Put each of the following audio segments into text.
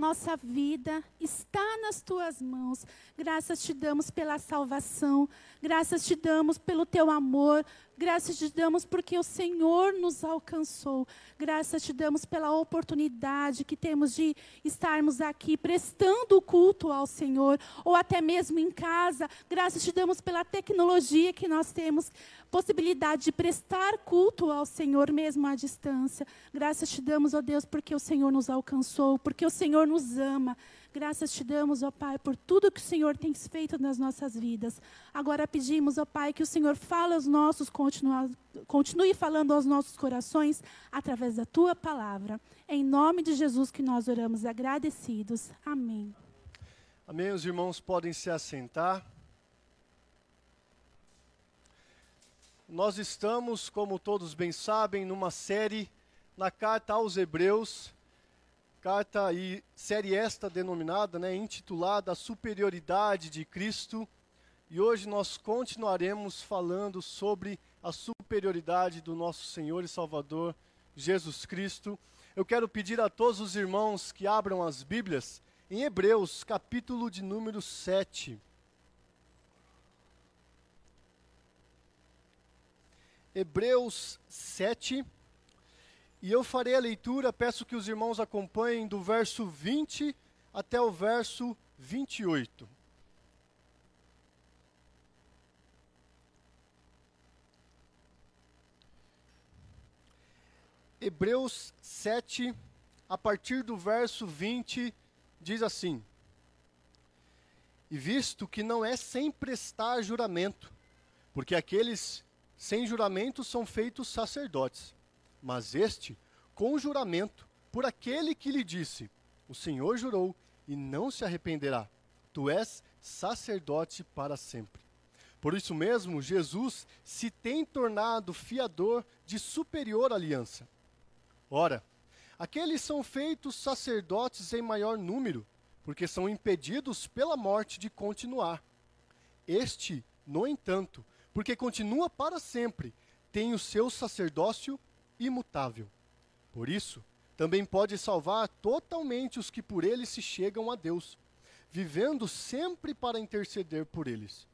nossa vida está nas tuas mãos. Graças te damos pela salvação, graças te damos pelo teu amor, graças te damos porque o Senhor nos alcançou. Graças te damos pela oportunidade que temos de estarmos aqui prestando o culto ao Senhor, ou até mesmo em casa. Graças te damos pela tecnologia que nós temos possibilidade de prestar culto ao Senhor mesmo à distância. Graças te damos, ó Deus, porque o Senhor nos alcançou, porque o Senhor nos ama. Graças te damos, ó Pai, por tudo que o Senhor tem feito nas nossas vidas. Agora pedimos, ó Pai, que o Senhor fale aos nossos, continue falando aos nossos corações através da tua palavra. Em nome de Jesus que nós oramos agradecidos. Amém. Amém. Os irmãos podem se assentar. Nós estamos, como todos bem sabem, numa série na carta aos Hebreus, carta e série esta denominada, né, intitulada A Superioridade de Cristo. E hoje nós continuaremos falando sobre a superioridade do nosso Senhor e Salvador Jesus Cristo. Eu quero pedir a todos os irmãos que abram as Bíblias em Hebreus, capítulo de número 7. Hebreus 7. E eu farei a leitura, peço que os irmãos acompanhem do verso 20 até o verso 28. Hebreus 7, a partir do verso 20, diz assim: E visto que não é sem prestar juramento, porque aqueles sem juramento são feitos sacerdotes. Mas este, com juramento, por aquele que lhe disse: O Senhor jurou e não se arrependerá. Tu és sacerdote para sempre. Por isso mesmo, Jesus se tem tornado fiador de superior aliança. Ora, aqueles são feitos sacerdotes em maior número, porque são impedidos pela morte de continuar. Este, no entanto, porque continua para sempre, tem o seu sacerdócio imutável. Por isso, também pode salvar totalmente os que por ele se chegam a Deus, vivendo sempre para interceder por eles.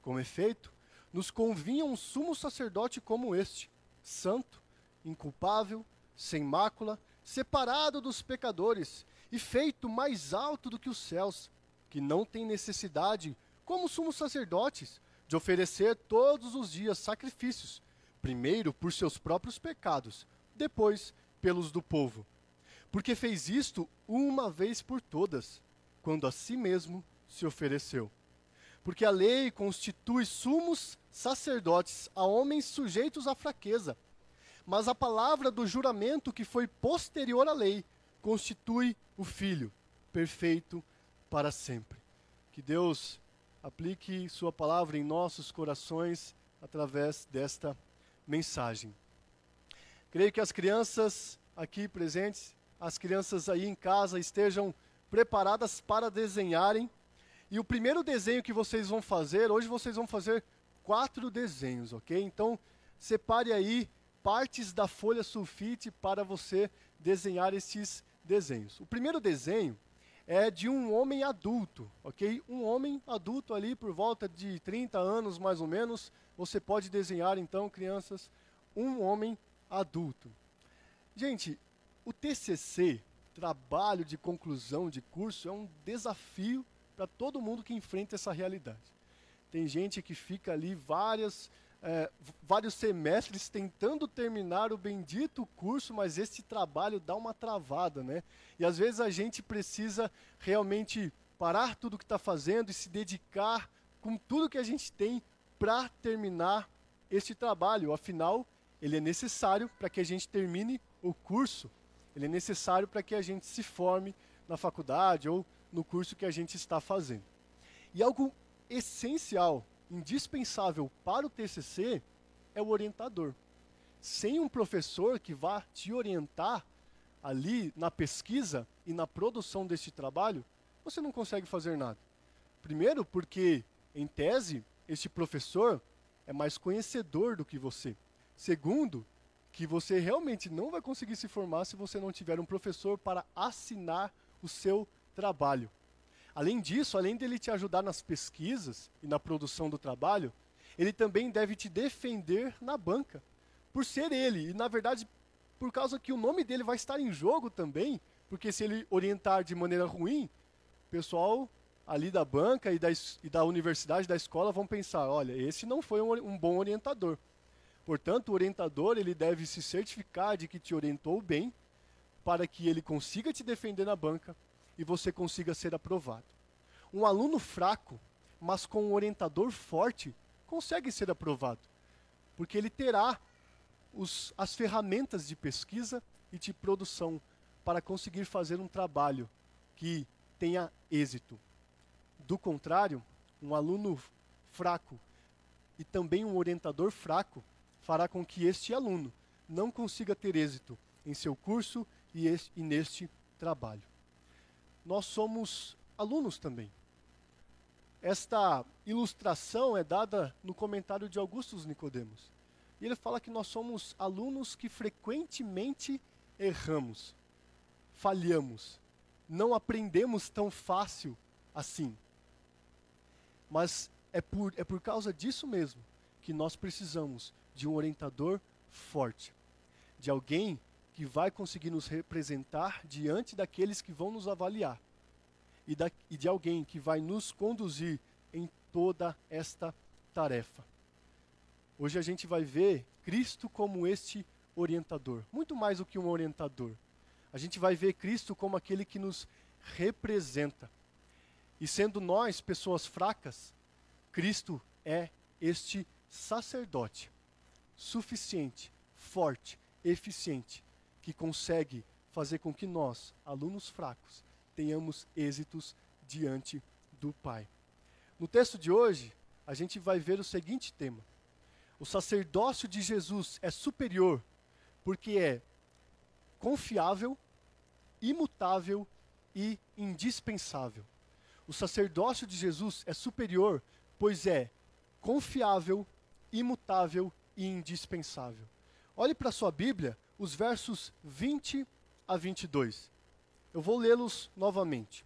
Com efeito, nos convinha um sumo sacerdote como este, santo, inculpável, sem mácula, separado dos pecadores e feito mais alto do que os céus, que não tem necessidade, como sumos sacerdotes, de oferecer todos os dias sacrifícios, primeiro por seus próprios pecados, depois pelos do povo. Porque fez isto uma vez por todas, quando a si mesmo se ofereceu. Porque a lei constitui sumos sacerdotes a homens sujeitos à fraqueza, mas a palavra do juramento que foi posterior à lei constitui o Filho, perfeito para sempre. Que Deus aplique Sua palavra em nossos corações através desta mensagem. Creio que as crianças aqui presentes, as crianças aí em casa estejam preparadas para desenharem. E o primeiro desenho que vocês vão fazer, hoje vocês vão fazer quatro desenhos, ok? Então, separe aí partes da folha sulfite para você desenhar esses desenhos. O primeiro desenho é de um homem adulto, ok? Um homem adulto ali por volta de 30 anos mais ou menos. Você pode desenhar então, crianças, um homem adulto. Gente, o TCC, trabalho de conclusão de curso, é um desafio para todo mundo que enfrenta essa realidade. Tem gente que fica ali várias é, vários semestres tentando terminar o bendito curso, mas esse trabalho dá uma travada, né? E às vezes a gente precisa realmente parar tudo que está fazendo e se dedicar com tudo que a gente tem para terminar este trabalho. Afinal, ele é necessário para que a gente termine o curso, ele é necessário para que a gente se forme na faculdade ou no curso que a gente está fazendo. E algo essencial, indispensável para o TCC é o orientador. Sem um professor que vá te orientar ali na pesquisa e na produção deste trabalho, você não consegue fazer nada. Primeiro, porque, em tese, este professor é mais conhecedor do que você. Segundo, que você realmente não vai conseguir se formar se você não tiver um professor para assinar o seu trabalho. Além disso, além dele te ajudar nas pesquisas e na produção do trabalho, ele também deve te defender na banca, por ser ele, e na verdade, por causa que o nome dele vai estar em jogo também, porque se ele orientar de maneira ruim, o pessoal ali da banca e da, e da universidade, da escola, vão pensar: olha, esse não foi um, um bom orientador. Portanto, o orientador ele deve se certificar de que te orientou bem, para que ele consiga te defender na banca e você consiga ser aprovado. Um aluno fraco, mas com um orientador forte, consegue ser aprovado, porque ele terá os, as ferramentas de pesquisa e de produção para conseguir fazer um trabalho que tenha êxito. Do contrário, um aluno fraco e também um orientador fraco fará com que este aluno não consiga ter êxito em seu curso e, este, e neste trabalho nós somos alunos também. Esta ilustração é dada no comentário de Augustus Nicodemos. E ele fala que nós somos alunos que frequentemente erramos, falhamos, não aprendemos tão fácil assim. Mas é por, é por causa disso mesmo que nós precisamos de um orientador forte, de alguém que vai conseguir nos representar diante daqueles que vão nos avaliar e, da, e de alguém que vai nos conduzir em toda esta tarefa. Hoje a gente vai ver Cristo como este orientador, muito mais do que um orientador. A gente vai ver Cristo como aquele que nos representa. E sendo nós pessoas fracas, Cristo é este sacerdote suficiente, forte, eficiente, que consegue fazer com que nós, alunos fracos, tenhamos êxitos diante do Pai. No texto de hoje, a gente vai ver o seguinte tema: o sacerdócio de Jesus é superior porque é confiável, imutável e indispensável. O sacerdócio de Jesus é superior, pois é confiável, imutável e indispensável. Olhe para a sua Bíblia, os versos 20 a 22. Eu vou lê-los novamente.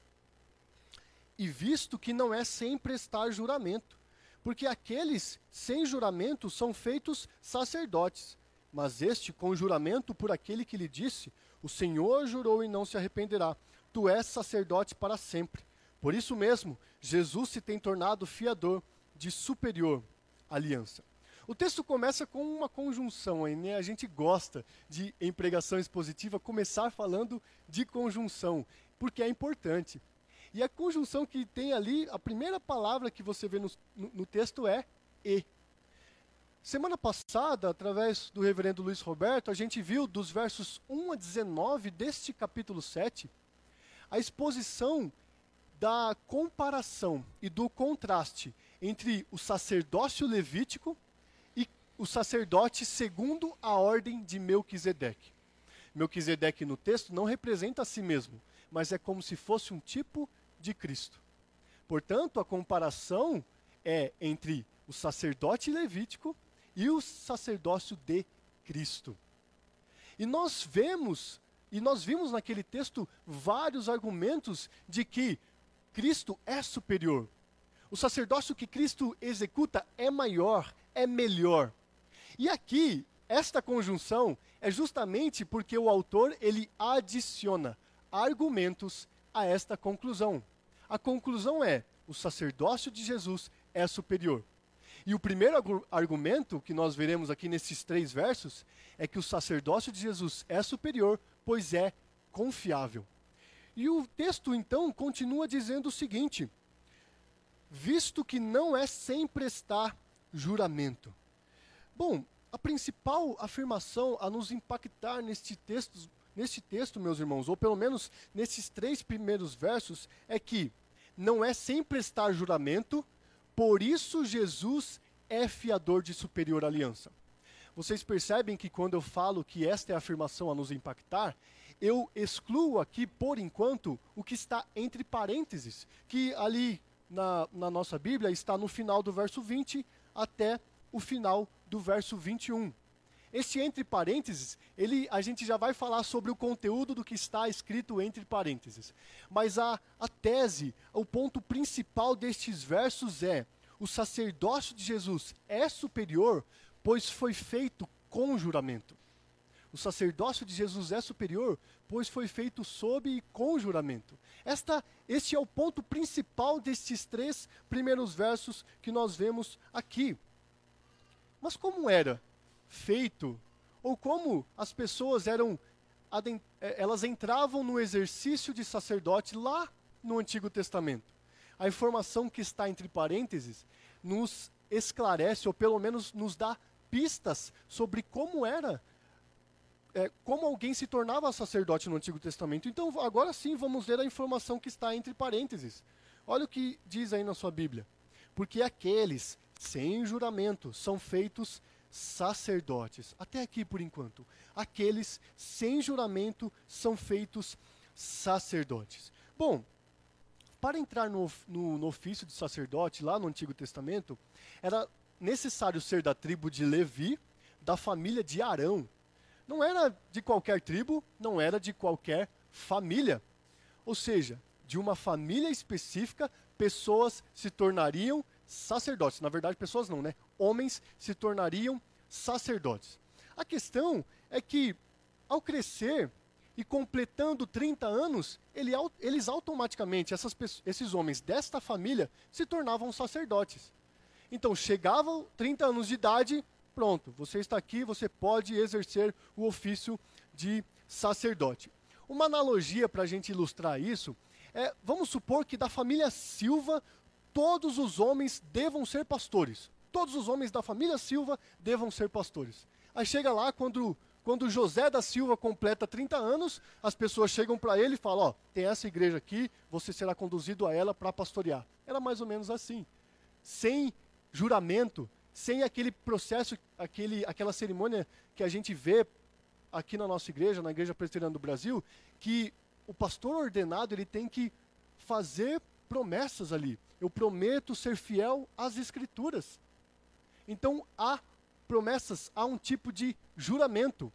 E visto que não é sem prestar juramento, porque aqueles sem juramento são feitos sacerdotes, mas este com juramento por aquele que lhe disse: O Senhor jurou e não se arrependerá. Tu és sacerdote para sempre. Por isso mesmo, Jesus se tem tornado fiador de superior aliança. O texto começa com uma conjunção, aí, né? A gente gosta de, em pregação expositiva, começar falando de conjunção, porque é importante. E a conjunção que tem ali, a primeira palavra que você vê no, no, no texto é e. Semana passada, através do reverendo Luiz Roberto, a gente viu dos versos 1 a 19 deste capítulo 7, a exposição da comparação e do contraste entre o sacerdócio levítico o sacerdote segundo a ordem de Melquisedeque. Melquisedeque no texto não representa a si mesmo, mas é como se fosse um tipo de Cristo. Portanto, a comparação é entre o sacerdote levítico e o sacerdócio de Cristo. E nós vemos, e nós vimos naquele texto vários argumentos de que Cristo é superior. O sacerdócio que Cristo executa é maior, é melhor. E aqui, esta conjunção é justamente porque o autor ele adiciona argumentos a esta conclusão. A conclusão é: o sacerdócio de Jesus é superior. E o primeiro argumento que nós veremos aqui nesses três versos é que o sacerdócio de Jesus é superior, pois é confiável. E o texto então continua dizendo o seguinte: visto que não é sem prestar juramento. Bom, a principal afirmação a nos impactar neste texto, neste texto, meus irmãos, ou pelo menos nesses três primeiros versos, é que não é sem prestar juramento, por isso Jesus é fiador de superior aliança. Vocês percebem que quando eu falo que esta é a afirmação a nos impactar, eu excluo aqui, por enquanto, o que está entre parênteses, que ali na, na nossa Bíblia está no final do verso 20 até o final do verso 21. Este entre parênteses, ele, a gente já vai falar sobre o conteúdo do que está escrito entre parênteses. Mas a, a tese, o ponto principal destes versos é: o sacerdócio de Jesus é superior, pois foi feito com juramento. O sacerdócio de Jesus é superior, pois foi feito sob e com juramento. Esta, este é o ponto principal destes três primeiros versos que nós vemos aqui. Mas como era feito, ou como as pessoas eram, eh, elas entravam no exercício de sacerdote lá no Antigo Testamento? A informação que está entre parênteses nos esclarece, ou pelo menos nos dá pistas sobre como era, é, como alguém se tornava sacerdote no Antigo Testamento. Então, agora sim, vamos ver a informação que está entre parênteses. Olha o que diz aí na sua Bíblia. Porque aqueles sem juramento, são feitos sacerdotes. Até aqui por enquanto. Aqueles sem juramento são feitos sacerdotes. Bom, para entrar no, no, no, ofício de sacerdote, lá no Antigo Testamento, era necessário ser da tribo de Levi, da família de Arão. Não era de qualquer tribo, não era de qualquer família. Ou seja, de uma família específica, pessoas se tornariam sacerdotes. Na verdade, pessoas não, né? Homens se tornariam sacerdotes. A questão é que, ao crescer e completando 30 anos, ele, eles automaticamente, essas, esses homens desta família, se tornavam sacerdotes. Então, chegavam 30 anos de idade, pronto, você está aqui, você pode exercer o ofício de sacerdote. Uma analogia para a gente ilustrar isso é, vamos supor que da família Silva todos os homens devam ser pastores. Todos os homens da família Silva devam ser pastores. Aí chega lá, quando, quando José da Silva completa 30 anos, as pessoas chegam para ele e falam: Ó, tem essa igreja aqui, você será conduzido a ela para pastorear. Era mais ou menos assim. Sem juramento, sem aquele processo, aquele, aquela cerimônia que a gente vê aqui na nossa igreja, na Igreja Presbiteriana do Brasil, que o pastor ordenado ele tem que fazer promessas ali. Eu prometo ser fiel às Escrituras. Então há promessas, há um tipo de juramento.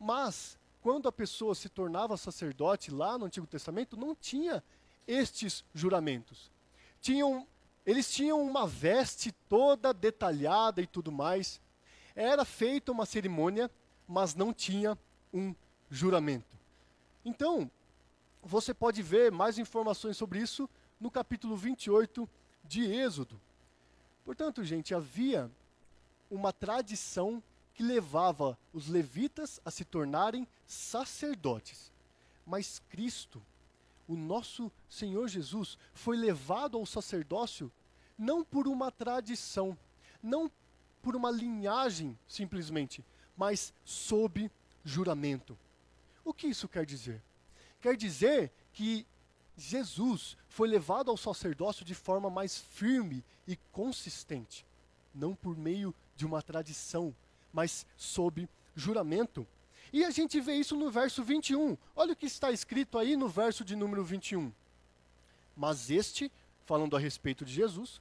Mas, quando a pessoa se tornava sacerdote lá no Antigo Testamento, não tinha estes juramentos. Tinham, eles tinham uma veste toda detalhada e tudo mais. Era feita uma cerimônia, mas não tinha um juramento. Então, você pode ver mais informações sobre isso no capítulo 28 de Êxodo. Portanto, gente, havia uma tradição que levava os levitas a se tornarem sacerdotes. Mas Cristo, o nosso Senhor Jesus, foi levado ao sacerdócio não por uma tradição, não por uma linhagem simplesmente, mas sob juramento. O que isso quer dizer? Quer dizer que Jesus foi levado ao sacerdócio de forma mais firme e consistente, não por meio de uma tradição, mas sob juramento. E a gente vê isso no verso 21. Olha o que está escrito aí no verso de número 21. Mas este, falando a respeito de Jesus,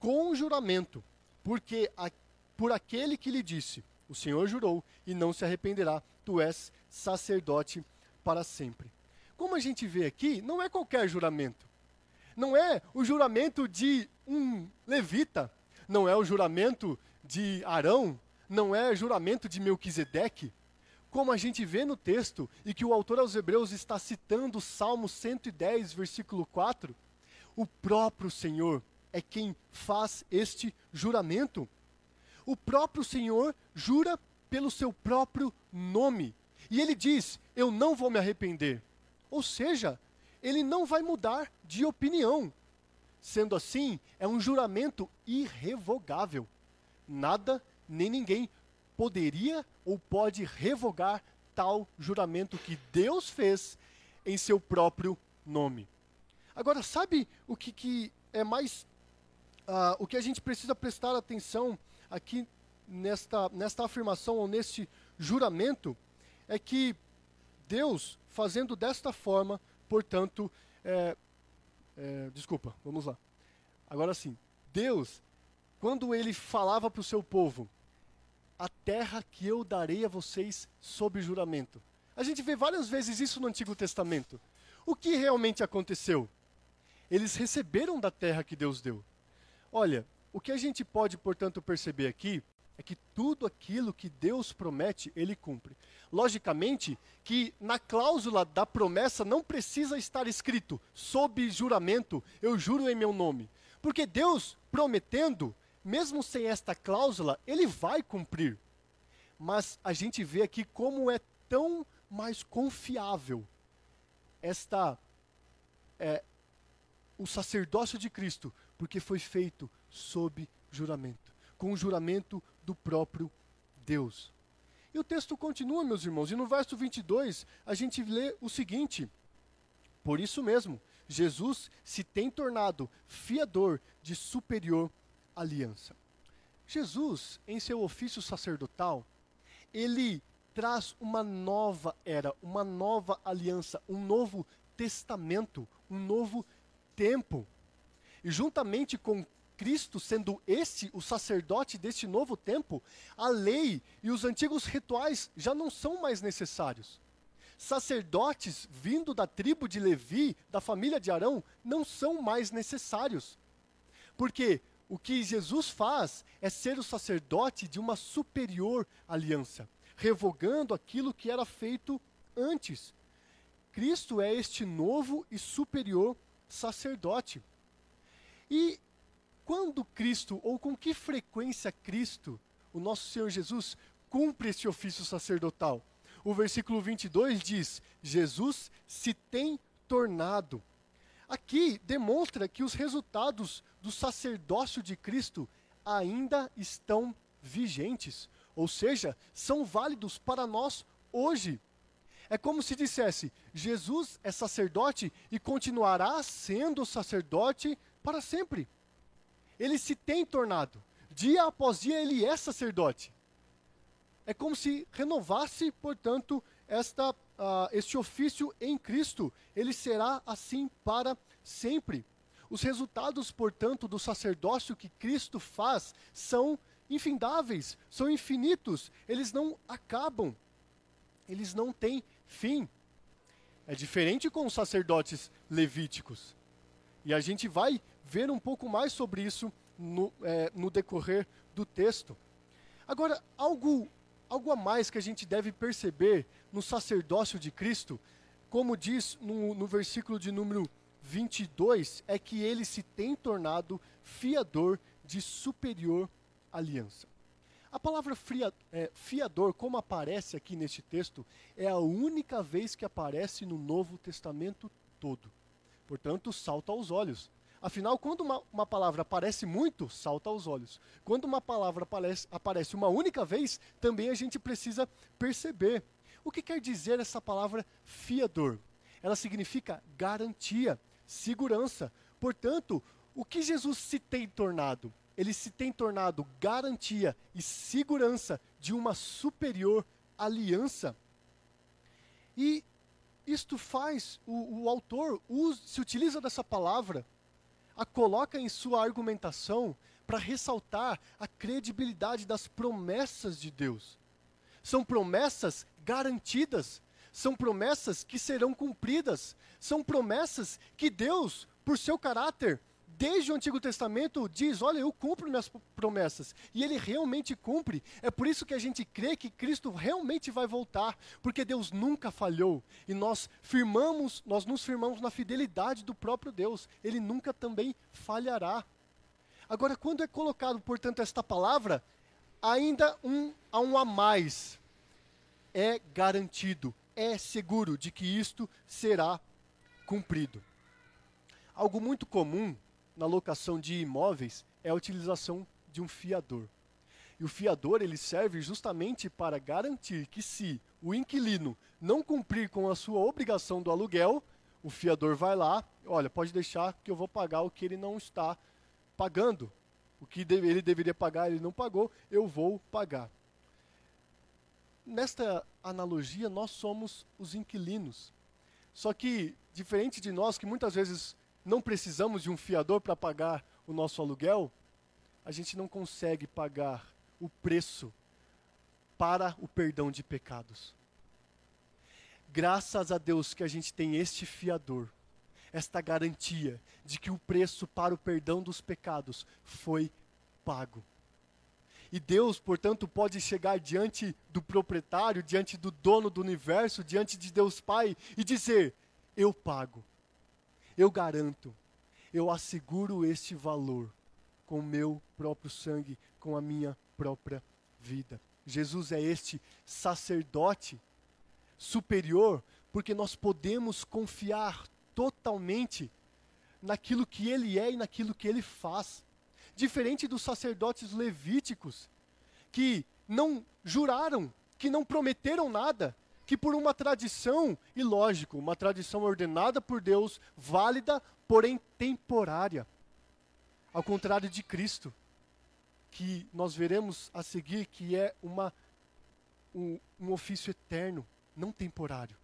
com juramento, porque a, por aquele que lhe disse: O Senhor jurou e não se arrependerá, tu és sacerdote para sempre. Como a gente vê aqui, não é qualquer juramento. Não é o juramento de um levita, não é o juramento de Arão, não é o juramento de Melquisedeque. Como a gente vê no texto e que o autor aos Hebreus está citando o Salmo 110, versículo 4, o próprio Senhor é quem faz este juramento. O próprio Senhor jura pelo seu próprio nome. E ele diz: Eu não vou me arrepender. Ou seja, ele não vai mudar de opinião. Sendo assim, é um juramento irrevogável. Nada nem ninguém poderia ou pode revogar tal juramento que Deus fez em seu próprio nome. Agora, sabe o que, que é mais. Uh, o que a gente precisa prestar atenção aqui nesta, nesta afirmação ou neste juramento é que Deus, fazendo desta forma, portanto, é, é, desculpa, vamos lá. Agora sim, Deus, quando ele falava para o seu povo, a terra que eu darei a vocês sob juramento. A gente vê várias vezes isso no Antigo Testamento. O que realmente aconteceu? Eles receberam da terra que Deus deu. Olha, o que a gente pode, portanto, perceber aqui é que tudo aquilo que Deus promete, ele cumpre. Logicamente que na cláusula da promessa não precisa estar escrito sob juramento, eu juro em meu nome. Porque Deus prometendo, mesmo sem esta cláusula, ele vai cumprir. Mas a gente vê aqui como é tão mais confiável esta é, o sacerdócio de Cristo, porque foi feito sob juramento, com o juramento do próprio Deus. E o texto continua, meus irmãos, e no verso 22 a gente lê o seguinte: Por isso mesmo, Jesus se tem tornado fiador de superior aliança. Jesus, em seu ofício sacerdotal, ele traz uma nova era, uma nova aliança, um novo testamento, um novo tempo. E juntamente com Cristo sendo esse o sacerdote deste novo tempo, a lei e os antigos rituais já não são mais necessários. Sacerdotes vindo da tribo de Levi, da família de Arão, não são mais necessários. Porque o que Jesus faz é ser o sacerdote de uma superior aliança, revogando aquilo que era feito antes. Cristo é este novo e superior sacerdote. E quando Cristo, ou com que frequência Cristo, o nosso Senhor Jesus, cumpre este ofício sacerdotal? O versículo 22 diz: Jesus se tem tornado. Aqui demonstra que os resultados do sacerdócio de Cristo ainda estão vigentes, ou seja, são válidos para nós hoje. É como se dissesse: Jesus é sacerdote e continuará sendo sacerdote para sempre ele se tem tornado. Dia após dia ele é sacerdote. É como se renovasse, portanto, esta, uh, este ofício em Cristo. Ele será assim para sempre. Os resultados, portanto, do sacerdócio que Cristo faz são infindáveis, são infinitos, eles não acabam, eles não têm fim. É diferente com os sacerdotes levíticos. E a gente vai ver um pouco mais sobre isso no, é, no decorrer do texto. Agora, algo, algo a mais que a gente deve perceber no sacerdócio de Cristo, como diz no, no versículo de número 22, é que ele se tem tornado fiador de superior aliança. A palavra fria, é, fiador, como aparece aqui neste texto, é a única vez que aparece no Novo Testamento todo. Portanto, salta aos olhos. Afinal, quando uma, uma, palavra aparece muito, salta aos olhos. Quando uma palavra aparece, aparece uma única vez, também a gente precisa perceber. O que quer dizer essa palavra fiador? Ela significa garantia, segurança. Portanto, o que Jesus se tem tornado? Ele se tem tornado garantia e segurança de uma superior aliança. E isto faz, o, o autor usa, se utiliza dessa palavra a coloca em sua argumentação para ressaltar a credibilidade das promessas de Deus. São promessas garantidas, são promessas que serão cumpridas, são promessas que Deus, por seu caráter, desde o Antigo Testamento, diz: Olha, eu cumpro minhas promessas. E ele realmente cumpre. É por isso que a gente crê que Cristo realmente vai voltar, porque Deus nunca falhou. E nós firmamos, nós nos firmamos na fidelidade do próprio Deus. Ele nunca também falhará. Agora, quando é colocado, portanto, esta palavra, ainda um, há um a mais. É garantido, é seguro de que isto será cumprido. Algo muito comum na locação de imóveis é a utilização de um fiador. E o fiador, ele serve justamente para garantir que se o inquilino não cumprir com a sua obrigação do aluguel, o fiador vai lá, olha, pode deixar que eu vou pagar o que ele não está pagando. O que ele deveria pagar, ele não pagou, eu vou pagar. Nesta analogia, nós somos os inquilinos. Só que, diferente de nós, que muitas vezes não precisamos de um fiador para pagar o nosso aluguel, a gente não consegue pagar o preço para o perdão de pecados. Graças a Deus que a gente tem este fiador, esta garantia de que o preço para o perdão dos pecados foi pago. E Deus, portanto, pode chegar diante do proprietário, diante do dono do universo, diante de Deus Pai e dizer: Eu pago, eu garanto, eu asseguro este valor com o meu próprio sangue, com a minha própria vida. Jesus é este sacerdote superior, porque nós podemos confiar totalmente naquilo que ele é e naquilo que ele faz. Diferente dos sacerdotes levíticos, que não juraram, que não prometeram nada, que por uma tradição, e lógico, uma tradição ordenada por Deus, válida, porém temporária. Ao contrário de Cristo, que nós veremos a seguir que é uma, um, um ofício eterno, não temporário.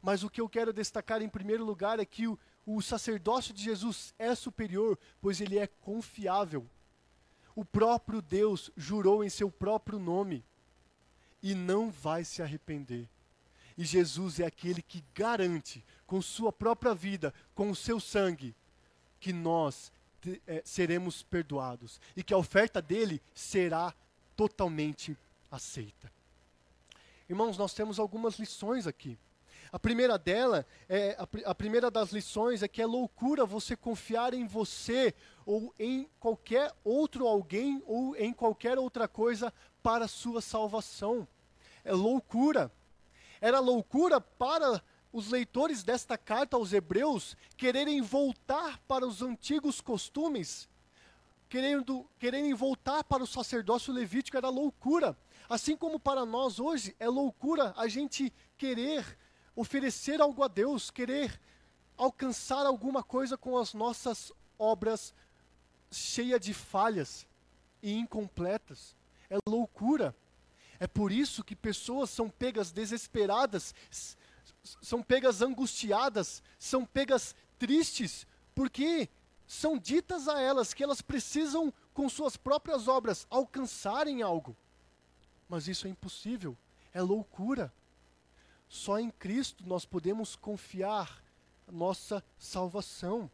Mas o que eu quero destacar em primeiro lugar é que o, o sacerdócio de Jesus é superior, pois ele é confiável. O próprio Deus jurou em seu próprio nome e não vai se arrepender. E Jesus é aquele que garante, com sua própria vida, com o seu sangue, que nós é, seremos perdoados e que a oferta dele será totalmente aceita. Irmãos, nós temos algumas lições aqui. A primeira dela é a, a, primeira das lições é que é loucura você confiar em você ou em qualquer outro alguém ou em qualquer outra coisa para a sua salvação. É loucura. Era loucura para os leitores desta carta aos Hebreus quererem voltar para os antigos costumes, querendo, quererem voltar para o sacerdócio levítico, era loucura. Assim como para nós hoje é loucura a gente querer oferecer algo a Deus, querer alcançar alguma coisa com as nossas obras cheias de falhas e incompletas. É loucura. É por isso que pessoas são pegas desesperadas, são pegas angustiadas, são pegas tristes, porque são ditas a elas que elas precisam, com suas próprias obras, alcançarem algo. Mas isso é impossível, é loucura. Só em Cristo nós podemos confiar nossa salvação.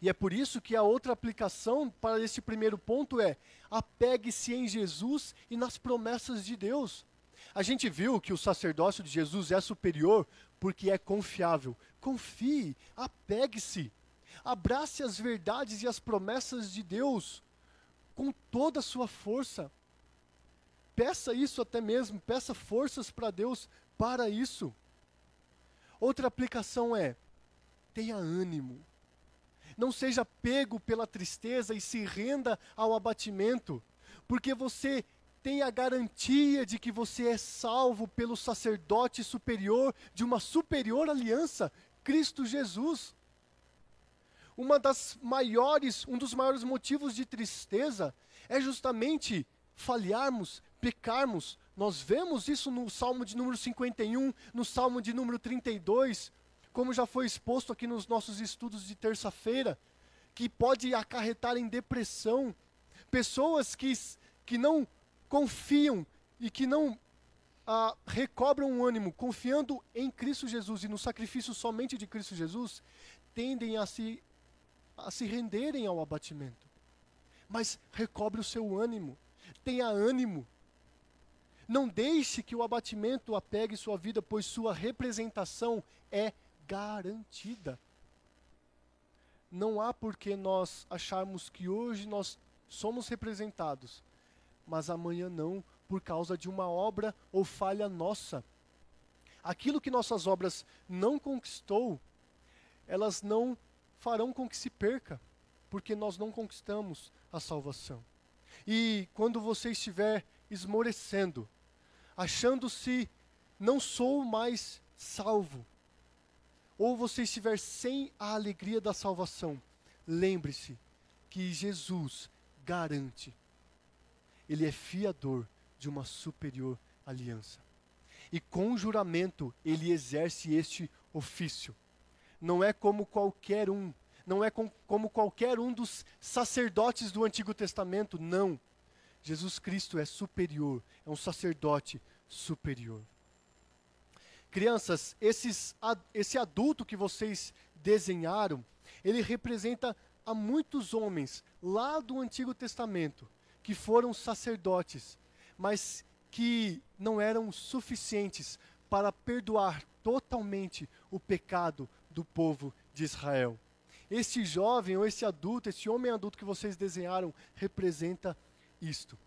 E é por isso que a outra aplicação para esse primeiro ponto é: apegue-se em Jesus e nas promessas de Deus. A gente viu que o sacerdócio de Jesus é superior porque é confiável. Confie, apegue-se, abrace as verdades e as promessas de Deus com toda a sua força. Peça isso até mesmo, peça forças para Deus para isso. Outra aplicação é: tenha ânimo. Não seja pego pela tristeza e se renda ao abatimento, porque você tem a garantia de que você é salvo pelo sacerdote superior de uma superior aliança, Cristo Jesus. Uma das maiores, um dos maiores motivos de tristeza é justamente falharmos, pecarmos. Nós vemos isso no Salmo de número 51, no Salmo de número 32, como já foi exposto aqui nos nossos estudos de terça-feira, que pode acarretar em depressão. Pessoas que, que não confiam e que não ah, recobram o ânimo confiando em Cristo Jesus e no sacrifício somente de Cristo Jesus, tendem a se, a se renderem ao abatimento. Mas recobre o seu ânimo, tenha ânimo. Não deixe que o abatimento apegue sua vida, pois sua representação é garantida. Não há por que nós acharmos que hoje nós somos representados mas amanhã não, por causa de uma obra ou falha nossa. Aquilo que nossas obras não conquistou, elas não farão com que se perca, porque nós não conquistamos a salvação. E quando você estiver esmorecendo, achando-se não sou mais salvo, ou você estiver sem a alegria da salvação, lembre-se que Jesus garante. Ele é fiador de uma superior aliança. E com juramento ele exerce este ofício. Não é como qualquer um, não é com, como qualquer um dos sacerdotes do Antigo Testamento, não. Jesus Cristo é superior, é um sacerdote superior. Crianças, esses, esse adulto que vocês desenharam, ele representa a muitos homens lá do Antigo Testamento que foram sacerdotes, mas que não eram suficientes para perdoar totalmente o pecado do povo de Israel. Este jovem ou esse adulto, esse homem adulto que vocês desenharam, representa isto.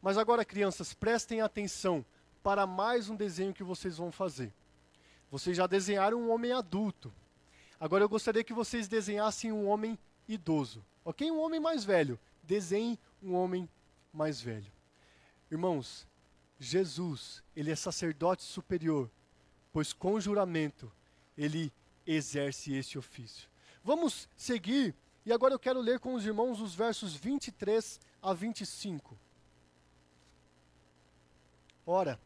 Mas agora, crianças, prestem atenção para mais um desenho que vocês vão fazer. Vocês já desenharam um homem adulto. Agora eu gostaria que vocês desenhassem um homem idoso. Ok? Um homem mais velho. Desenhe um homem mais velho. Irmãos, Jesus, ele é sacerdote superior, pois com juramento ele exerce este ofício. Vamos seguir, e agora eu quero ler com os irmãos os versos 23 a 25. Ora,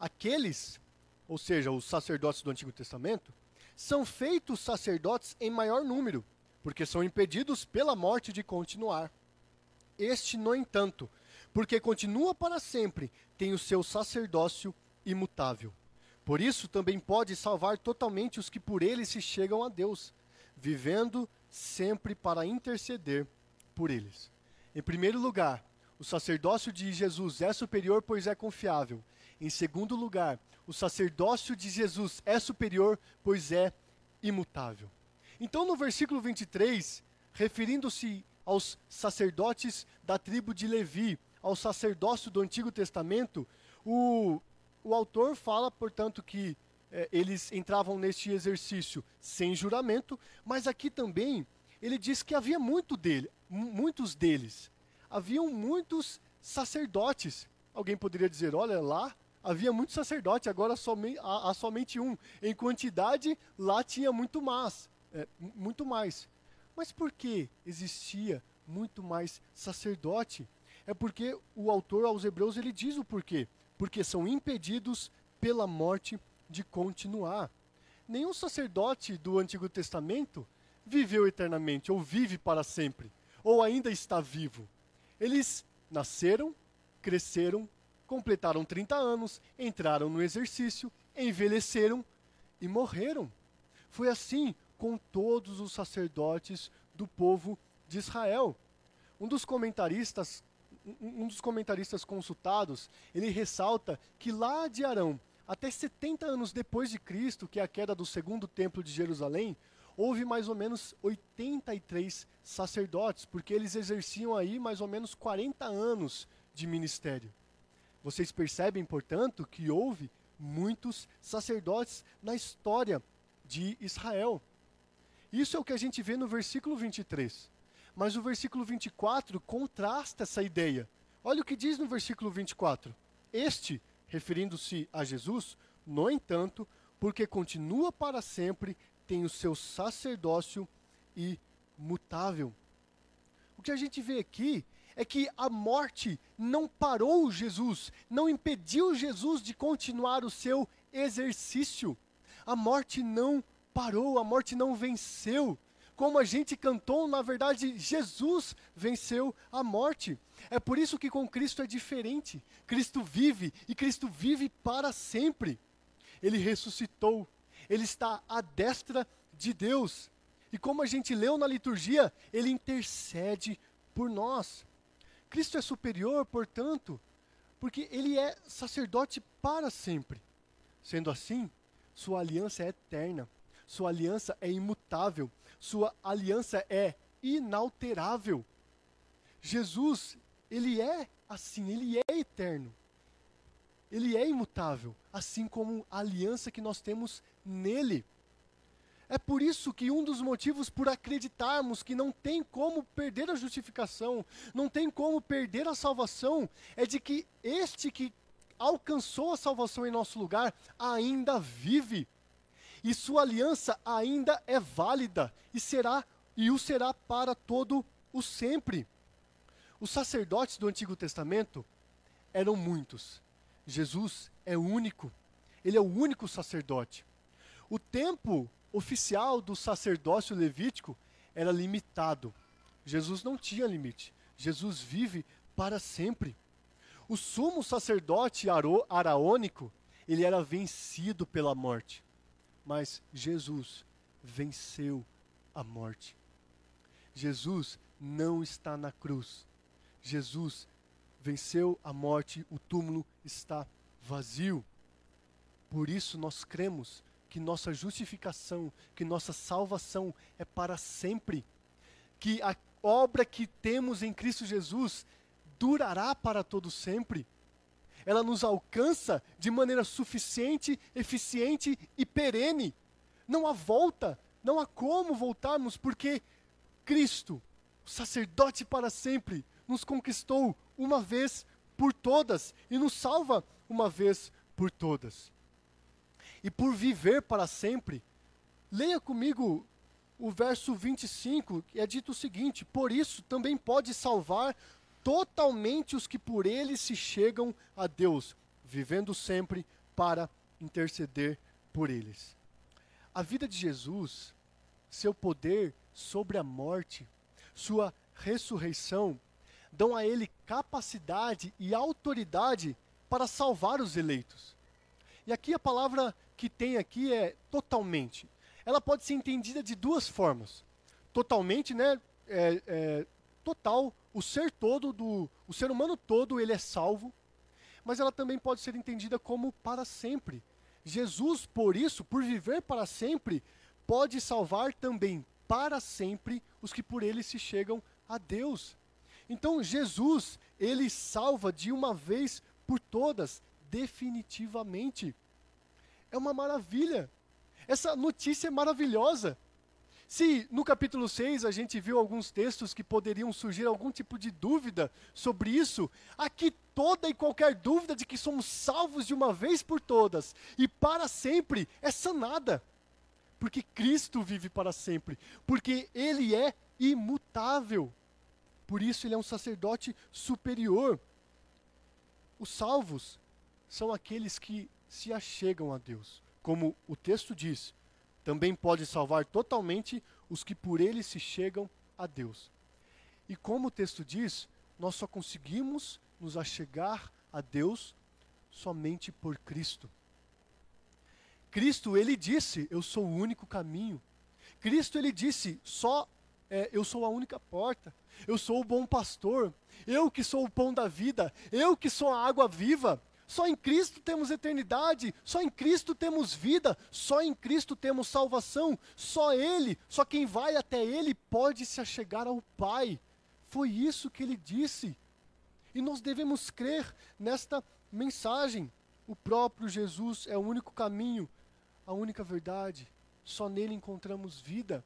aqueles, ou seja, os sacerdotes do Antigo Testamento, são feitos sacerdotes em maior número, porque são impedidos pela morte de continuar. Este, no entanto, porque continua para sempre, tem o seu sacerdócio imutável. Por isso também pode salvar totalmente os que por ele se chegam a Deus, vivendo sempre para interceder por eles. Em primeiro lugar, o sacerdócio de Jesus é superior, pois é confiável. Em segundo lugar, o sacerdócio de Jesus é superior, pois é imutável. Então, no versículo 23, referindo-se aos sacerdotes da tribo de Levi, ao sacerdócio do Antigo Testamento, o, o autor fala, portanto, que é, eles entravam neste exercício sem juramento, mas aqui também ele diz que havia muito dele, muitos deles. Haviam muitos sacerdotes. Alguém poderia dizer, olha lá, havia muitos sacerdotes, agora somente, há, há, somente um. Em quantidade, lá tinha muito mais, é, muito mais. Mas por que existia muito mais sacerdote? é porque o autor aos Hebreus ele diz o porquê. Porque são impedidos pela morte de continuar. Nenhum sacerdote do Antigo Testamento viveu eternamente, ou vive para sempre, ou ainda está vivo. Eles nasceram, cresceram, completaram 30 anos, entraram no exercício, envelheceram e morreram. Foi assim com todos os sacerdotes do povo de Israel. Um dos comentaristas um dos comentaristas consultados, ele ressalta que lá de Arão, até 70 anos depois de Cristo, que é a queda do segundo templo de Jerusalém, houve mais ou menos 83 sacerdotes, porque eles exerciam aí mais ou menos 40 anos de ministério. Vocês percebem, portanto, que houve muitos sacerdotes na história de Israel. Isso é o que a gente vê no versículo 23. Mas o versículo 24 contrasta essa ideia. Olha o que diz no versículo 24. Este, referindo-se a Jesus, no entanto, porque continua para sempre, tem o seu sacerdócio imutável. O que a gente vê aqui é que a morte não parou Jesus, não impediu Jesus de continuar o seu exercício. A morte não parou, a morte não venceu como a gente cantou, na verdade, Jesus venceu a morte. É por isso que com Cristo é diferente. Cristo vive e Cristo vive para sempre. Ele ressuscitou. Ele está à destra de Deus. E como a gente leu na liturgia, ele intercede por nós. Cristo é superior, portanto, porque ele é sacerdote para sempre. Sendo assim, sua aliança é eterna, sua aliança é imutável, sua aliança é inalterável. Jesus, ele é assim, ele é eterno. Ele é imutável, assim como a aliança que nós temos nele. É por isso que um dos motivos por acreditarmos que não tem como perder a justificação, não tem como perder a salvação, é de que este que alcançou a salvação em nosso lugar ainda vive. E sua aliança ainda é válida e será e o será para todo o sempre. Os sacerdotes do Antigo Testamento eram muitos. Jesus é único. Ele é o único sacerdote. O tempo oficial do sacerdócio levítico era limitado. Jesus não tinha limite. Jesus vive para sempre. O sumo sacerdote araônico, ele era vencido pela morte. Mas Jesus venceu a morte. Jesus não está na cruz. Jesus venceu a morte, o túmulo está vazio. Por isso nós cremos que nossa justificação, que nossa salvação é para sempre, que a obra que temos em Cristo Jesus durará para todo sempre. Ela nos alcança de maneira suficiente, eficiente e perene. Não há volta, não há como voltarmos, porque Cristo, o sacerdote para sempre, nos conquistou uma vez por todas e nos salva uma vez por todas e por viver para sempre. Leia comigo o verso 25, que é dito o seguinte: Por isso também pode salvar totalmente os que por ele se chegam a Deus, vivendo sempre para interceder por eles. A vida de Jesus, seu poder sobre a morte, sua ressurreição, dão a ele capacidade e autoridade para salvar os eleitos. E aqui a palavra que tem aqui é totalmente. Ela pode ser entendida de duas formas. Totalmente, né? É, é, total, o ser todo do, o ser humano todo, ele é salvo. Mas ela também pode ser entendida como para sempre. Jesus, por isso, por viver para sempre, pode salvar também para sempre os que por ele se chegam a Deus. Então, Jesus, ele salva de uma vez por todas, definitivamente. É uma maravilha. Essa notícia é maravilhosa. Se no capítulo 6 a gente viu alguns textos que poderiam surgir algum tipo de dúvida sobre isso, aqui toda e qualquer dúvida de que somos salvos de uma vez por todas e para sempre é sanada. Porque Cristo vive para sempre, porque Ele é imutável. Por isso ele é um sacerdote superior. Os salvos são aqueles que se achegam a Deus. Como o texto diz, também pode salvar totalmente os que por ele se chegam a Deus. E como o texto diz, nós só conseguimos nos achegar a Deus somente por Cristo. Cristo, ele disse: Eu sou o único caminho. Cristo, ele disse: Só é, eu sou a única porta. Eu sou o bom pastor. Eu que sou o pão da vida. Eu que sou a água viva. Só em Cristo temos eternidade, só em Cristo temos vida, só em Cristo temos salvação, só Ele, só quem vai até Ele pode se achegar ao Pai. Foi isso que ele disse. E nós devemos crer nesta mensagem. O próprio Jesus é o único caminho, a única verdade. Só nele encontramos vida.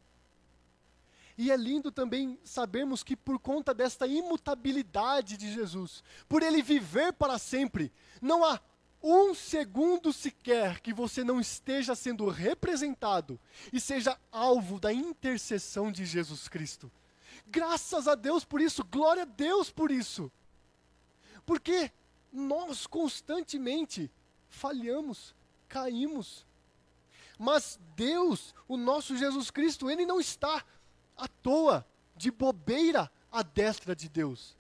E é lindo também sabermos que por conta desta imutabilidade de Jesus, por ele viver para sempre, não há um segundo sequer que você não esteja sendo representado e seja alvo da intercessão de Jesus Cristo. Graças a Deus por isso, glória a Deus por isso. Porque nós constantemente falhamos, caímos. Mas Deus, o nosso Jesus Cristo, ele não está à toa, de bobeira, à destra de Deus.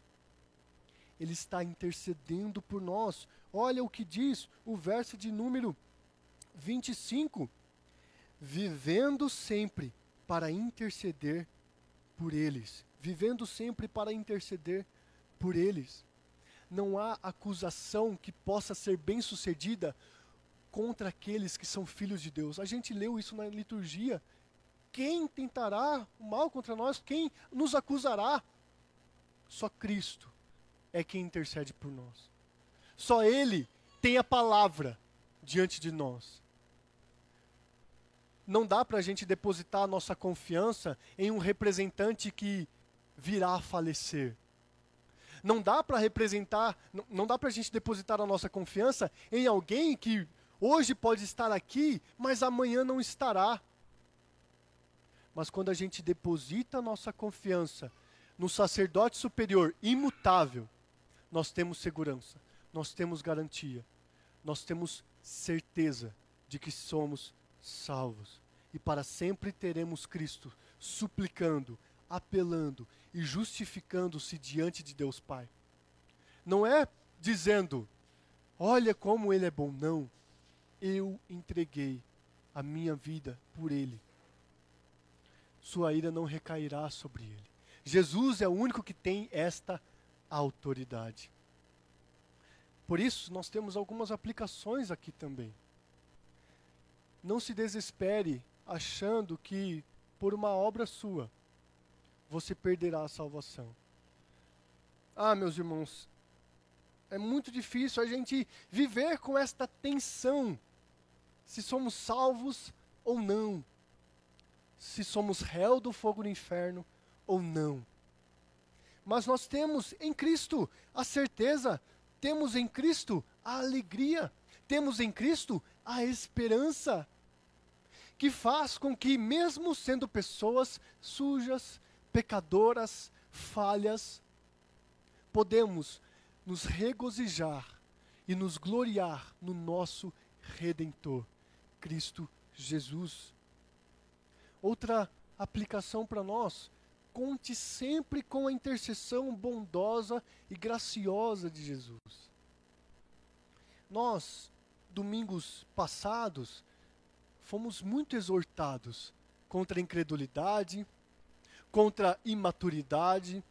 Ele está intercedendo por nós. Olha o que diz o verso de número 25: vivendo sempre para interceder por eles. Vivendo sempre para interceder por eles. Não há acusação que possa ser bem sucedida contra aqueles que são filhos de Deus. A gente leu isso na liturgia quem tentará o mal contra nós? Quem nos acusará? Só Cristo é quem intercede por nós. Só Ele tem a palavra diante de nós. não dá para a gente depositar a nossa confiança em um representante que virá a falecer. Não dá para representar, não, não dá para a gente depositar a nossa confiança em alguém que hoje pode estar aqui, mas amanhã não estará. Mas quando a gente deposita a nossa confiança no sacerdote superior imutável, nós temos segurança, nós temos garantia, nós temos certeza de que somos salvos. E para sempre teremos Cristo suplicando, apelando e justificando-se diante de Deus Pai. Não é dizendo, olha como Ele é bom, não. Eu entreguei a minha vida por Ele. Sua ira não recairá sobre Ele. Jesus é o único que tem esta autoridade. Por isso, nós temos algumas aplicações aqui também. Não se desespere achando que, por uma obra sua, você perderá a salvação. Ah, meus irmãos, é muito difícil a gente viver com esta tensão se somos salvos ou não, se somos réu do fogo do inferno ou não. Mas nós temos em Cristo a certeza, temos em Cristo a alegria, temos em Cristo a esperança, que faz com que, mesmo sendo pessoas sujas, pecadoras, falhas, podemos nos regozijar e nos gloriar no nosso Redentor, Cristo Jesus. Outra aplicação para nós, conte sempre com a intercessão bondosa e graciosa de Jesus. Nós, domingos passados, fomos muito exortados contra a incredulidade, contra a imaturidade.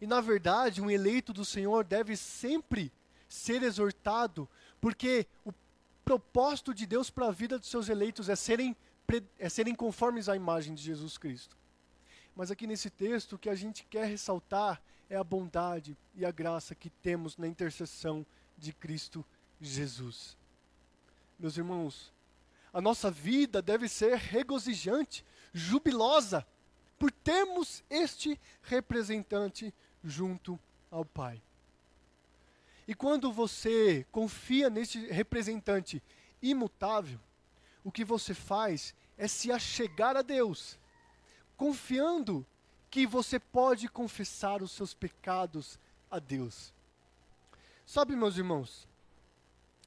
E, na verdade, um eleito do Senhor deve sempre ser exortado, porque o propósito de Deus para a vida dos seus eleitos é serem, é serem conformes à imagem de Jesus Cristo. Mas aqui nesse texto, o que a gente quer ressaltar é a bondade e a graça que temos na intercessão de Cristo Jesus. Meus irmãos, a nossa vida deve ser regozijante, jubilosa, por termos este representante junto ao Pai. E quando você confia nesse representante imutável, o que você faz é se achegar a Deus, confiando que você pode confessar os seus pecados a Deus. Sabe, meus irmãos,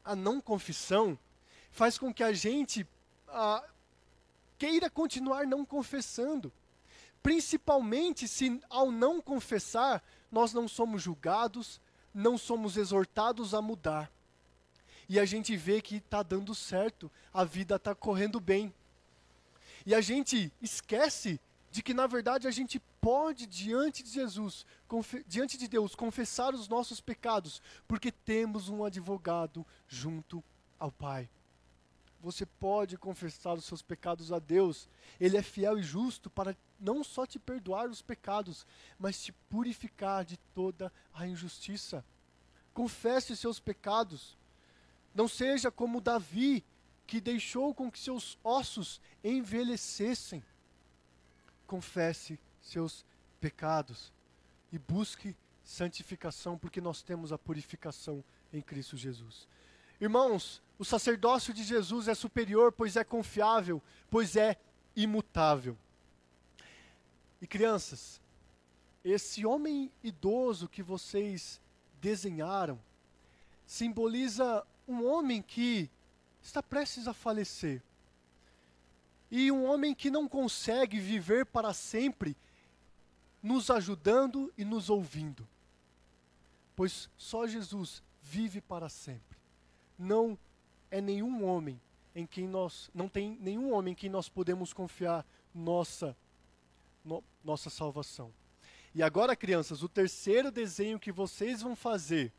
a não confissão faz com que a gente ah, queira continuar não confessando. Principalmente se, ao não confessar, nós não somos julgados, não somos exortados a mudar. E a gente vê que está dando certo, a vida está correndo bem. E a gente esquece de que, na verdade, a gente pode, diante de Jesus, diante de Deus, confessar os nossos pecados, porque temos um advogado junto ao Pai você pode confessar os seus pecados a Deus. Ele é fiel e justo para não só te perdoar os pecados, mas te purificar de toda a injustiça. Confesse os seus pecados. Não seja como Davi, que deixou com que seus ossos envelhecessem. Confesse seus pecados e busque santificação, porque nós temos a purificação em Cristo Jesus. Irmãos, o sacerdócio de Jesus é superior, pois é confiável, pois é imutável. E crianças, esse homem idoso que vocês desenharam simboliza um homem que está prestes a falecer. E um homem que não consegue viver para sempre, nos ajudando e nos ouvindo. Pois só Jesus vive para sempre. Não é nenhum homem em quem nós não tem nenhum homem em quem nós podemos confiar nossa no, nossa salvação. E agora, crianças, o terceiro desenho que vocês vão fazer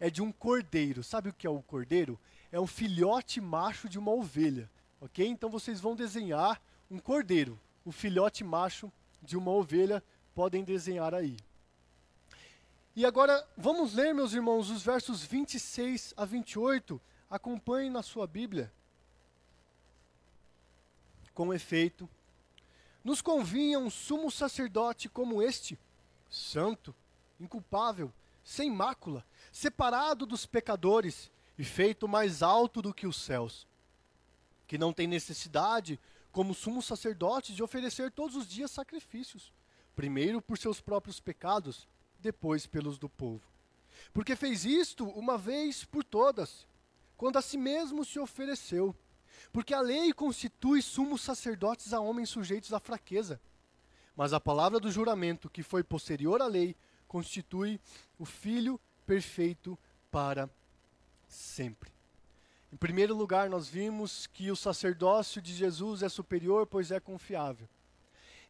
é de um cordeiro. Sabe o que é o cordeiro? É um filhote macho de uma ovelha, ok? Então vocês vão desenhar um cordeiro, o filhote macho de uma ovelha. Podem desenhar aí. E agora vamos ler, meus irmãos, os versos 26 a 28 Acompanhe na sua Bíblia. Com efeito, nos convinha um sumo sacerdote como este, santo, inculpável, sem mácula, separado dos pecadores e feito mais alto do que os céus, que não tem necessidade, como sumo sacerdote, de oferecer todos os dias sacrifícios, primeiro por seus próprios pecados, depois pelos do povo. Porque fez isto uma vez por todas, quando a si mesmo se ofereceu. Porque a lei constitui sumos sacerdotes a homens sujeitos à fraqueza. Mas a palavra do juramento, que foi posterior à lei, constitui o Filho perfeito para sempre. Em primeiro lugar, nós vimos que o sacerdócio de Jesus é superior, pois é confiável.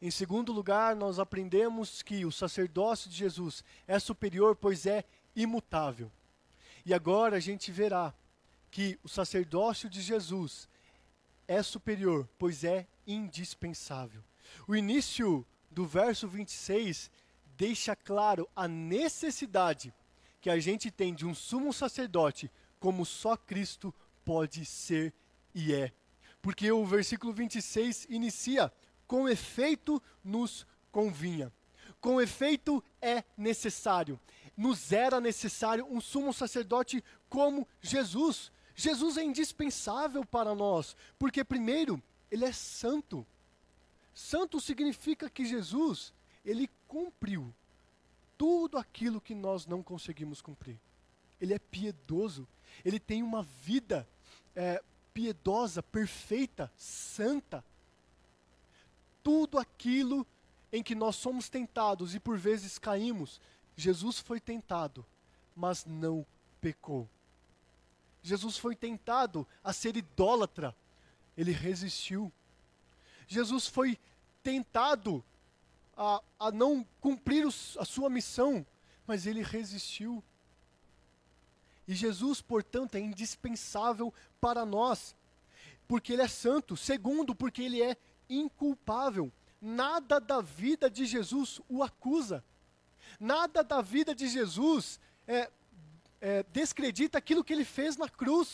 Em segundo lugar, nós aprendemos que o sacerdócio de Jesus é superior, pois é imutável. E agora a gente verá que o sacerdócio de Jesus é superior, pois é indispensável. O início do verso 26 deixa claro a necessidade que a gente tem de um sumo sacerdote como só Cristo pode ser e é. Porque o versículo 26 inicia: com efeito nos convinha. Com efeito é necessário. Nos era necessário um sumo sacerdote como Jesus. Jesus é indispensável para nós, porque primeiro, ele é santo. Santo significa que Jesus, ele cumpriu tudo aquilo que nós não conseguimos cumprir. Ele é piedoso, ele tem uma vida é, piedosa, perfeita, santa. Tudo aquilo em que nós somos tentados e por vezes caímos, Jesus foi tentado, mas não pecou. Jesus foi tentado a ser idólatra, ele resistiu. Jesus foi tentado a, a não cumprir os, a sua missão, mas ele resistiu. E Jesus, portanto, é indispensável para nós, porque ele é santo. Segundo, porque ele é inculpável. Nada da vida de Jesus o acusa. Nada da vida de Jesus é, é, descredita aquilo que ele fez na cruz.